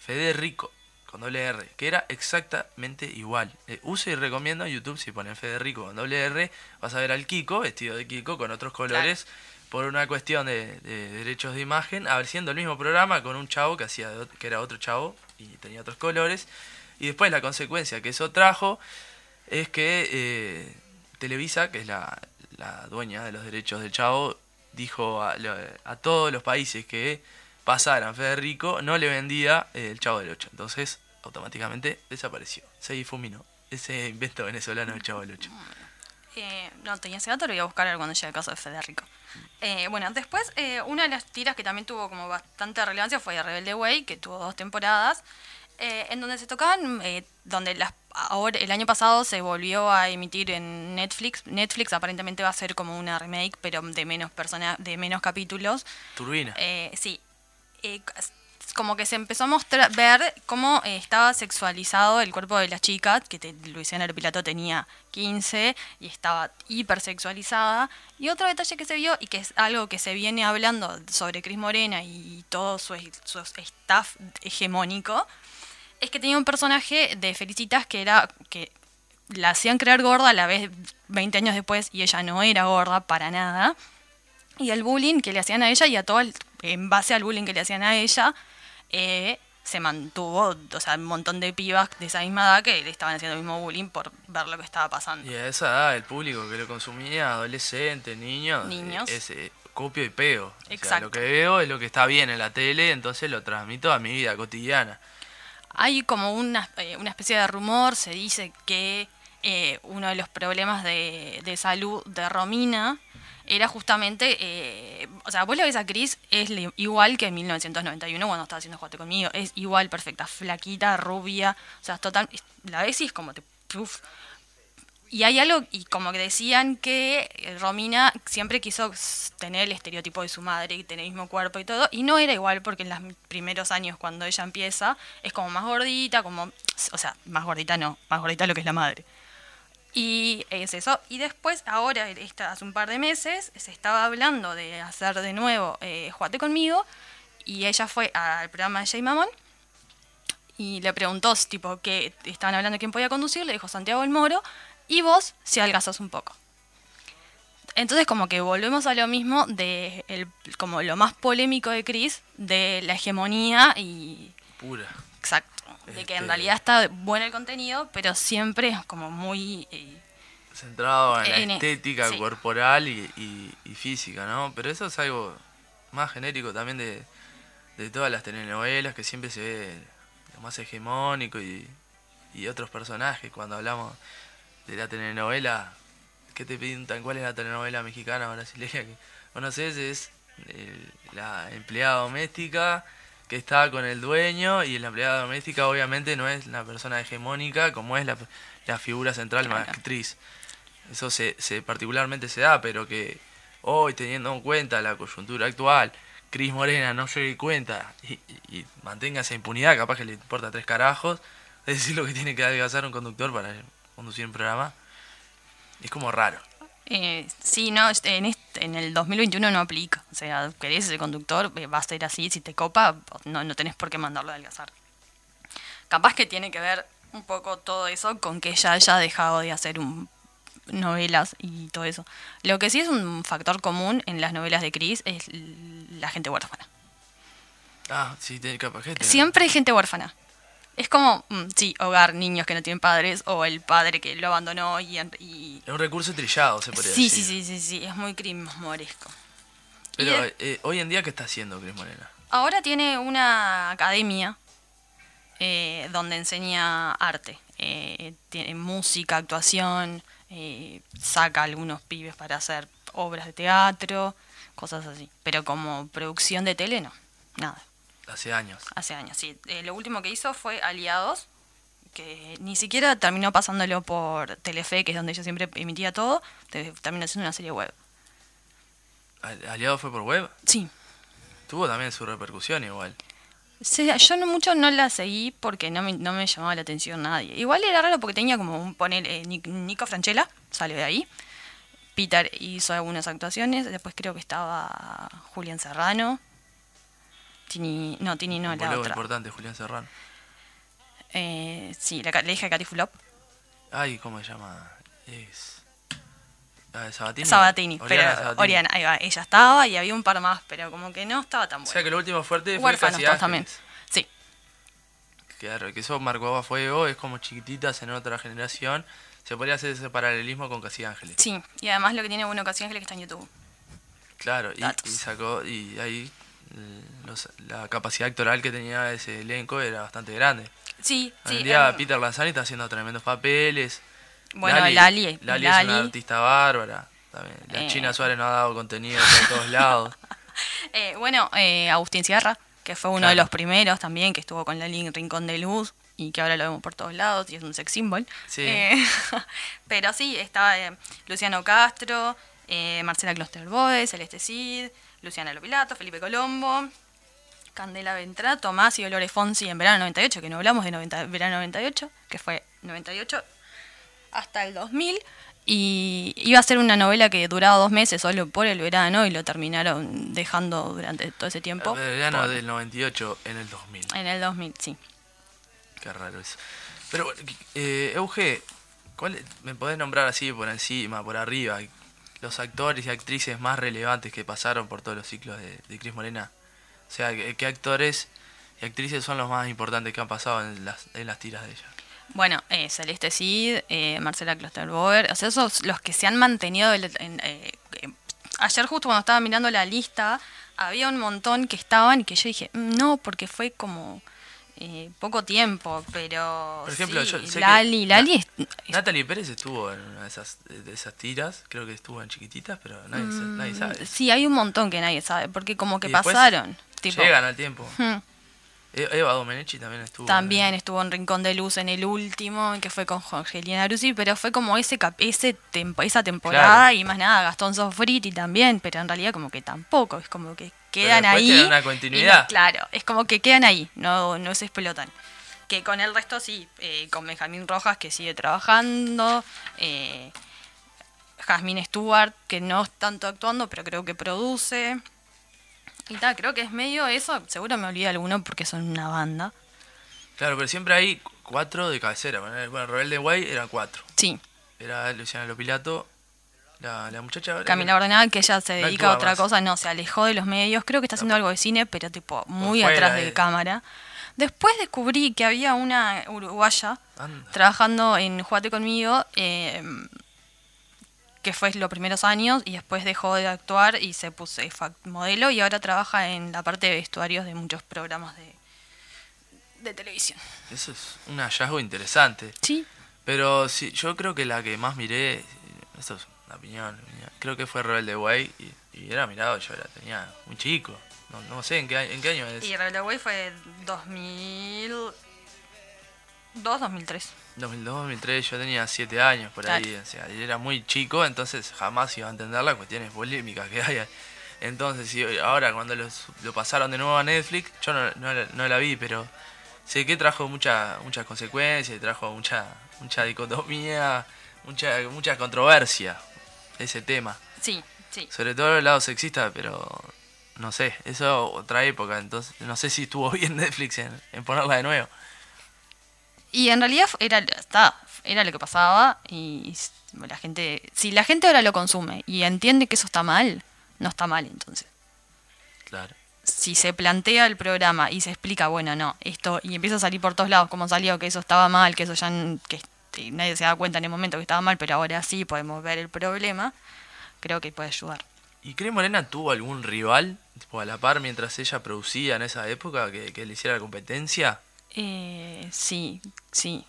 Federico, con doble R, que era exactamente igual. Eh, uso y recomiendo en YouTube, si ponen Federico con doble R, vas a ver al Kiko, vestido de Kiko, con otros colores, por una cuestión de, de derechos de imagen, haciendo el mismo programa con un chavo que, hacía de que era otro chavo y tenía otros colores. Y después la consecuencia que eso trajo es que eh, Televisa, que es la, la dueña de los derechos del Chavo, dijo a, a todos los países que pasaran Federico, no le vendía eh, el Chavo del 8. Entonces, automáticamente desapareció. Se difuminó. Ese invento venezolano del Chavo del 8. Eh, no tenía ese dato, lo voy a buscar cuando llegue el caso de Federico. Eh, bueno, después, eh, una de las tiras que también tuvo como bastante relevancia fue Rebelde Way, que tuvo dos temporadas, en donde se tocaban, donde las, ahora, el año pasado se volvió a emitir en Netflix. Netflix aparentemente va a ser como una remake, pero de menos persona, de menos capítulos. Turbina. Sí. Eh, como que se empezó a mostrar, ver cómo eh, estaba sexualizado el cuerpo de las chicas, que te- Luisiana Pilato tenía 15 y estaba hipersexualizada. Y otro detalle que se vio, y que es algo que se viene hablando sobre Cris Morena y todo su, su staff hegemónico, es que tenía un personaje de Felicitas que era que la hacían crear gorda a la vez 20 años después y ella no era gorda para nada. Y el bullying que le hacían a ella y a todo el- en base al bullying que le hacían a ella, eh, se mantuvo, o sea, un montón de pibas de esa misma edad que le estaban haciendo el mismo bullying por ver lo que estaba pasando. Y a esa edad, el público que lo consumía, adolescentes, niños, Niños. eh, es eh, copio y pego. O sea, Exacto. lo que veo es lo que está bien en la tele, entonces lo transmito a mi vida cotidiana. Hay como una, eh, una especie de rumor, se dice que eh, uno de los problemas de, de salud de Romina era justamente, eh, o sea, vos la ves a Cris, es igual que en 1991 cuando estaba haciendo Juate conmigo, es igual, perfecta, flaquita, rubia, o sea, total, la ves y es como te... uf. Y hay algo, y como que decían que eh, Romina siempre quiso tener el estereotipo de su madre y tener el mismo cuerpo y todo, y no era igual porque en los primeros años cuando ella empieza es como más gordita, como, o sea, más gordita no, más gordita lo que es la madre. Y es eso. Y después, ahora, esta- hace un par de meses, se estaba hablando de hacer de nuevo eh, Juate conmigo, y ella fue al programa de Jay Mamón y le preguntó, tipo, que estaban hablando de quién podía conducir, le dijo Santiago el Moro, y vos si algazás un poco. Entonces como que volvemos a lo mismo de el, como lo más polémico de Chris, de la hegemonía y Pura. exacto, de que Este- en realidad está bueno el contenido, pero siempre es como muy eh, Centrado en la En- estética sí. corporal y, y- y física, ¿no? Pero eso es algo más genérico también de, de todas las telenovelas, que siempre se ve lo más hegemónico y, y otros personajes. Cuando hablamos de la telenovela, ¿qué te preguntan? ¿Cuál es la telenovela mexicana o brasileña que conoces? Es el- la empleada doméstica que está con el dueño y la empleada doméstica obviamente no es la persona hegemónica como es la, la figura central Claro. actriz. Eso se, se particularmente se da, pero que hoy teniendo en cuenta la coyuntura actual, Cris Morena no se dé cuenta y mantenga esa impunidad, capaz que le importa tres carajos, es decir, lo que tiene que adelgazar un conductor para conducir un programa, es como raro. Eh, sí, no, en, este- en el 2021 no aplica. O sea, querés ser conductor, eh, va a ser así. Si te copa, no, no tenés por qué mandarlo a adelgazar. Capaz que tiene que ver un poco todo eso con que ella haya dejado de hacer un, novelas y todo eso. Lo que sí es un factor común en las novelas de Chris es la gente huérfana. Ah, sí, capaz que... te- Siempre hay gente huérfana. Es como, mm, sí, hogar, niños que no tienen padres, o el padre que lo abandonó y... y- Es un recurso trillado, se podría Sí, decir. sí, sí, sí, sí, es muy crimmoresco. Pero eh, hoy en día, ¿qué está haciendo Cris Morena? Ahora tiene una academia eh, donde enseña arte. Eh, tiene música, actuación, eh, saca a algunos pibes para hacer obras de teatro, cosas así. Pero como producción de tele, no, nada. Hace años. Hace años, sí. Eh, lo último que hizo fue Aliados, que ni siquiera terminó pasándolo por Telefe, que es donde ella siempre emitía todo, te- terminó siendo una serie web. Al- ¿Aliado fue por web? Sí. Tuvo también su repercusión igual. Sí, yo no mucho no la seguí porque no me, no me llamaba la atención nadie. Igual era raro porque tenía como un poner eh, Nic- Nico Franchella, salió de ahí. Peter hizo algunas actuaciones, después creo que estaba Julián Serrano. Tini, no, Tini no, la otra. importante, Julián Serrano. Eh, sí, la, la hija de Katy Fulop. Ay, ¿cómo se llama? Es... Ah, Sabatini. Sabatini, Oriana pero Sabatini. Oriana, ahí va, ella estaba y había un par más, pero como que no estaba tan O bueno. sea que lo último fuerte fue Casi también. Sí, Claro, que eso marcó a fuego, es como chiquititas en otra generación. Se podría hacer ese paralelismo con Casi Ángeles. sí. Y además lo que tiene bueno Casi Ángeles que está en YouTube. Claro, y, y sacó, y ahí los- la capacidad actoral que tenía ese elenco era bastante grande. Sí, Hoy sí. día Peter Lanzani está haciendo tremendos papeles. Bueno, Lali, Lali, Lali, es una artista bárbara. También. La Eh. China Suárez no ha dado contenido por todos lados. Eh, bueno, eh, Agustín Sierra, que fue uno Claro. de los primeros también, que estuvo con Lali en Rincón de Luz y que ahora lo vemos por todos lados y es un sex symbol. Sí. Pero sí, estaba eh, Luciano Castro, eh, Marcela Klosterboe, Celeste Cid, Luciana Lopilato, Felipe Colombo, Candela Ventra, Tomás y Dolores Fonsi en verano 98, que no hablamos de 90 verano 98, que fue 98 hasta el 2000. Y iba a ser una novela que duraba dos meses solo por el verano y lo terminaron dejando durante todo ese tiempo. El verano por- del 98 en el 2000. En el 2000, sí. Qué raro eso. Pero, eh, Euge, ¿cuál, ¿me podés nombrar así por encima, por arriba, los actores y actrices más relevantes que pasaron por todos los ciclos de, de Cris Morena? O sea, ¿qué, actores y actrices son los más importantes que han pasado en las, en las tiras de ella? Bueno, eh, Celeste Cid, eh, Marcela Klosterboer, o sea, esos los que se han mantenido. en- en, eh, eh, ayer, justo cuando estaba mirando la lista, había un montón que estaban y que yo dije, "Mm, no, porque fue como eh, poco tiempo, pero. Por ejemplo, sí, yo sé que Lali, Na- Lali es- Natalie Pérez estuvo en una de esas, de esas tiras, creo que estuvo en chiquititas, pero nadie, nadie sabe. Mm, Sí, hay un montón que nadie sabe, porque como que Y pasaron. Tipo, Llegan al tiempo. hmm, E- Eva Domenici también estuvo. también estuvo en Rincón de Luz en el último, que fue con Jorgelina Brusi, pero fue como ese cap ese tempo esa temporada Claro. y más nada, Gastón Sofriti también, pero en realidad como que tampoco, es como que quedan ahí. una continuidad. no- claro, es como que quedan ahí, no, no se explotan. Que con el resto sí, eh, con Benjamín Rojas que sigue trabajando, eh, Jasmine Stewart que no es tanto actuando, pero creo que produce. Y tal, creo que es medio eso, seguro me olvidé alguno porque son una banda. Claro, pero siempre hay cu- cuatro de cabecera. Bueno, Rebelde Way eran cuatro. Sí, Era Luciana Lopilato, La, la muchacha ahora. Camila Ordenada, que ella se No dedica a otra más. cosa, no, se alejó de los medios, creo que está haciendo algo de cine, pero tipo muy atrás de de- cámara. Después descubrí que había una uruguaya Anda. trabajando en Juate conmigo, eh, que fue los primeros años, y después dejó de actuar y se puso modelo y ahora trabaja en la parte de vestuarios de muchos programas de, de televisión. Eso es un hallazgo interesante. Sí. Pero sí, yo creo que la que más miré, es una opinión, creo que fue Rebelde Way y, y era mirado, yo era, tenía muy chico. No, no sé en qué, en qué año es. Y Rebelde Way fue 2002, 2003. 2002, 2003, yo tenía 7 años por ahí, Claro. o sea, y era muy chico, entonces jamás iba a entender las cuestiones polémicas que hay. Entonces, si ahora cuando los- lo pasaron de nuevo a Netflix, yo no, no la- no la vi, pero sé que trajo mucha, muchas consecuencias, y trajo mucha, mucha dicotomía, mucha, mucha controversia ese tema. Sí, sí. Sobre todo el lado sexista, pero no sé, eso otra época, entonces no sé si estuvo bien Netflix en, en ponerla de nuevo. Y en realidad era, está, era lo que pasaba y la gente, si la gente ahora lo consume y entiende que eso está mal, no está mal entonces. Claro. Si se plantea el programa y se explica, bueno, no, esto, y empieza a salir por todos lados, como salió, que eso estaba mal, que eso ya, que este, nadie se da cuenta en el momento que estaba mal, pero ahora sí podemos ver el problema, creo que puede ayudar. ¿Y Cris Morena tuvo algún rival, tipo a la par, mientras ella producía en esa época, que, que le hiciera la competencia? Eh, sí, sí.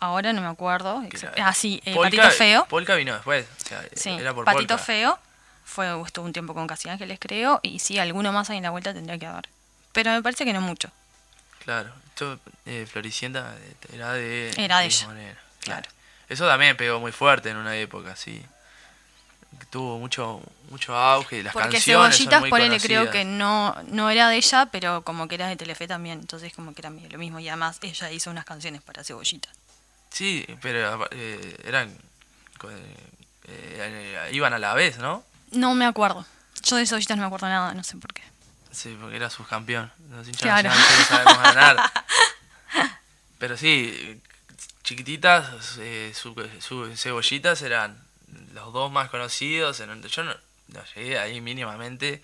Ahora no me acuerdo. Ah, sí, eh, Polka- Patito Feo. Polka vino después, o sea, Sí, era por Patito Polka. Feo. Fue, estuvo un tiempo con Casi Ángeles, creo. Y sí, alguno más ahí en la vuelta tendría que haber. Pero me parece que no mucho. Claro, esto, eh, Floricienta eh, era de Era de ella, Morena, claro. Eso también pegó muy fuerte en una época, sí. Tuvo mucho mucho auge y las Porque canciones Cebollitas, son muy por él creo que no, no era de ella, pero como que era de Telefe también. Entonces, como que era lo mismo. Y además, ella hizo unas canciones para Cebollitas. Sí, pero eh, eran... eh, iban a la vez, ¿no? No me acuerdo. Yo de Cebollitas no me acuerdo nada, no sé por qué. Sí, porque era subcampeón. Los hinchas Claro. sabemos ganar. Pero sí, chiquititas, eh, su, su- cebollitas eran los dos más conocidos. en- yo no, no llegué ahí mínimamente,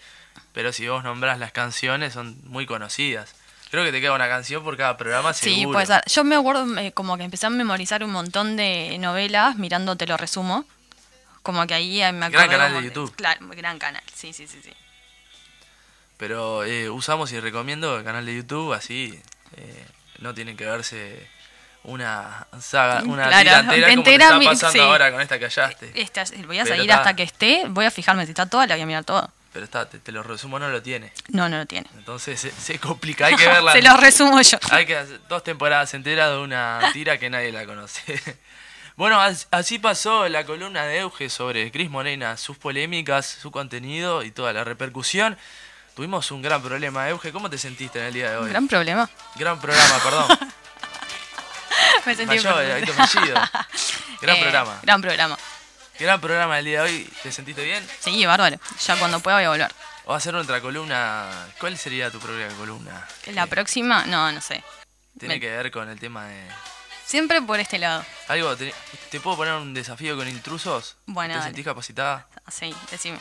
pero si vos nombrás las canciones son muy conocidas. Creo que te queda una canción por cada programa seguro. Sí, puede ser. Yo me acuerdo eh, como que empecé a memorizar un montón de novelas mirando Te lo resumo. Como que ahí me Gran acordé. canal de YouTube. Claro, gran canal. Sí, sí, sí, sí. Pero eh, usamos y recomiendo el canal de YouTube, así eh, no tienen que verse una saga, una Claro, tira entera como te está pasando sí. ahora con esta que hallaste. Esta, voy a Pero seguir está- hasta que esté. Voy a fijarme si está toda, la voy a mirar toda. Pero está, te, te lo resumo, no lo tiene. No, no lo tiene. Entonces se, se complica, hay que verla. Se lo resumo yo. Hay que hacer dos temporadas enteras de una tira que nadie la conoce. Bueno, as- así pasó la columna de Euge sobre Cris Morena, sus polémicas, su contenido y toda la repercusión. Tuvimos un gran problema, Euge. ¿Cómo te sentiste en el día de hoy? Gran problema. Gran programa, perdón. Me sentí tu apellido. Gran Eh, programa. Gran programa. Gran programa el día de hoy. ¿Te sentiste bien? Sí, bárbaro. Ya cuando pueda voy a volver. O a hacer otra columna. ¿Cuál sería tu propia columna? La Eh, próxima, no, no sé. Tiene me- que ver con el tema de. Siempre por este lado. Algo, te, ¿te puedo poner un desafío con intrusos? Bueno, ¿Te dale. sentís capacitada? Sí, decime.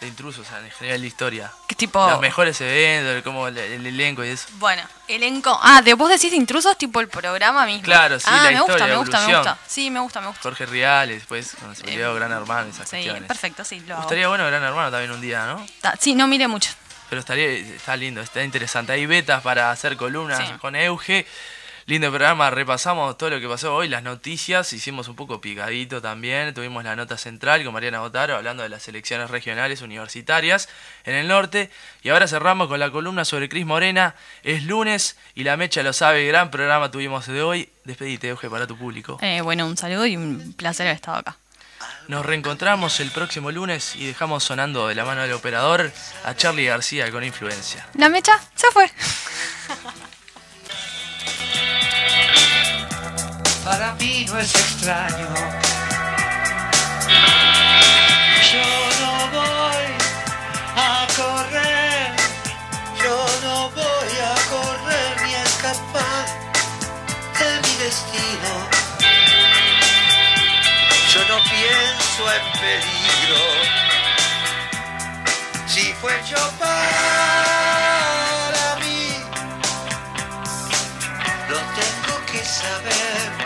De intrusos, o sea, en general la historia. ¿Qué tipo? Los mejores eventos, como el, el elenco y eso. Bueno, elenco. Ah, de vos decís de intrusos tipo el programa mismo. Claro, sí, ah, la me gusta, me gusta, me gusta. Sí, me gusta, me gusta. Jorge Riales, después, cuando se peleó Eh, Gran Hermano esas Sí, cuestiones. perfecto, sí, lo hago. gustaría bueno Gran Hermano también un día, ¿no? Ta- Sí, no mire mucho. Pero estaría, está lindo, está interesante. Hay betas para hacer columnas Sí. con Euge. Lindo programa, repasamos todo lo que pasó hoy, las noticias, hicimos un poco picadito también, tuvimos la nota central con Mariana Botaro hablando de las elecciones regionales universitarias en el norte y ahora cerramos con la columna sobre Cris Morena, es lunes y la mecha lo sabe, gran programa tuvimos de hoy, despedite Euge para tu público. Eh, bueno, un saludo y un placer haber estado acá. Nos reencontramos el próximo lunes y dejamos sonando de la mano del operador a Charlie García con influencia. La mecha se fue. para mí no es extraño. Yo no voy a correr, yo no voy a correr ni a escapar de mi destino. Yo no pienso en peligro. Si fue yo para mí, lo tengo que saber.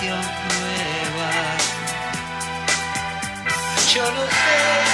canción nueva. Yo lo sé.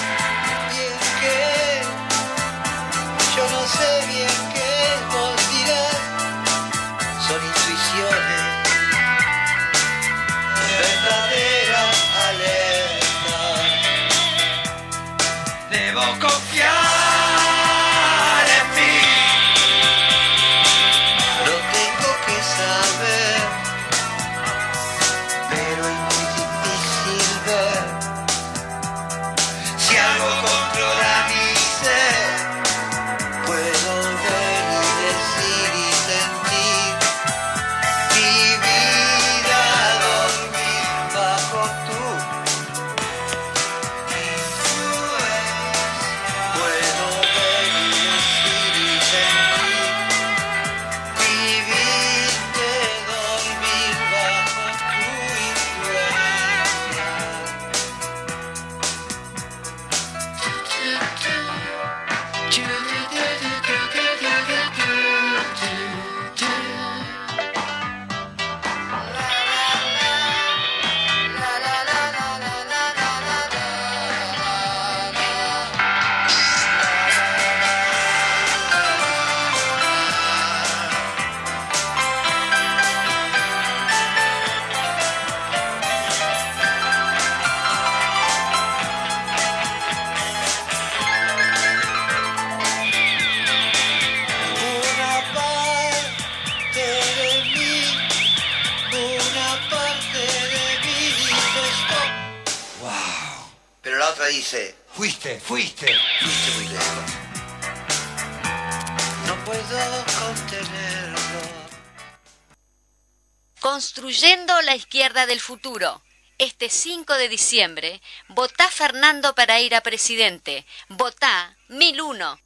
Del Futuro. Este 5 de diciembre, votá Fernando para ir a presidente. Votá 1001.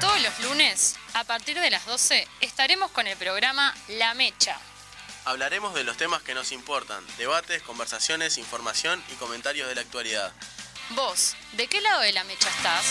Todos los lunes, a partir de las 12, estaremos con el programa La Mecha. Hablaremos de los temas que nos importan, debates, conversaciones, información y comentarios de la actualidad. Vos, ¿de qué lado de la mecha estás?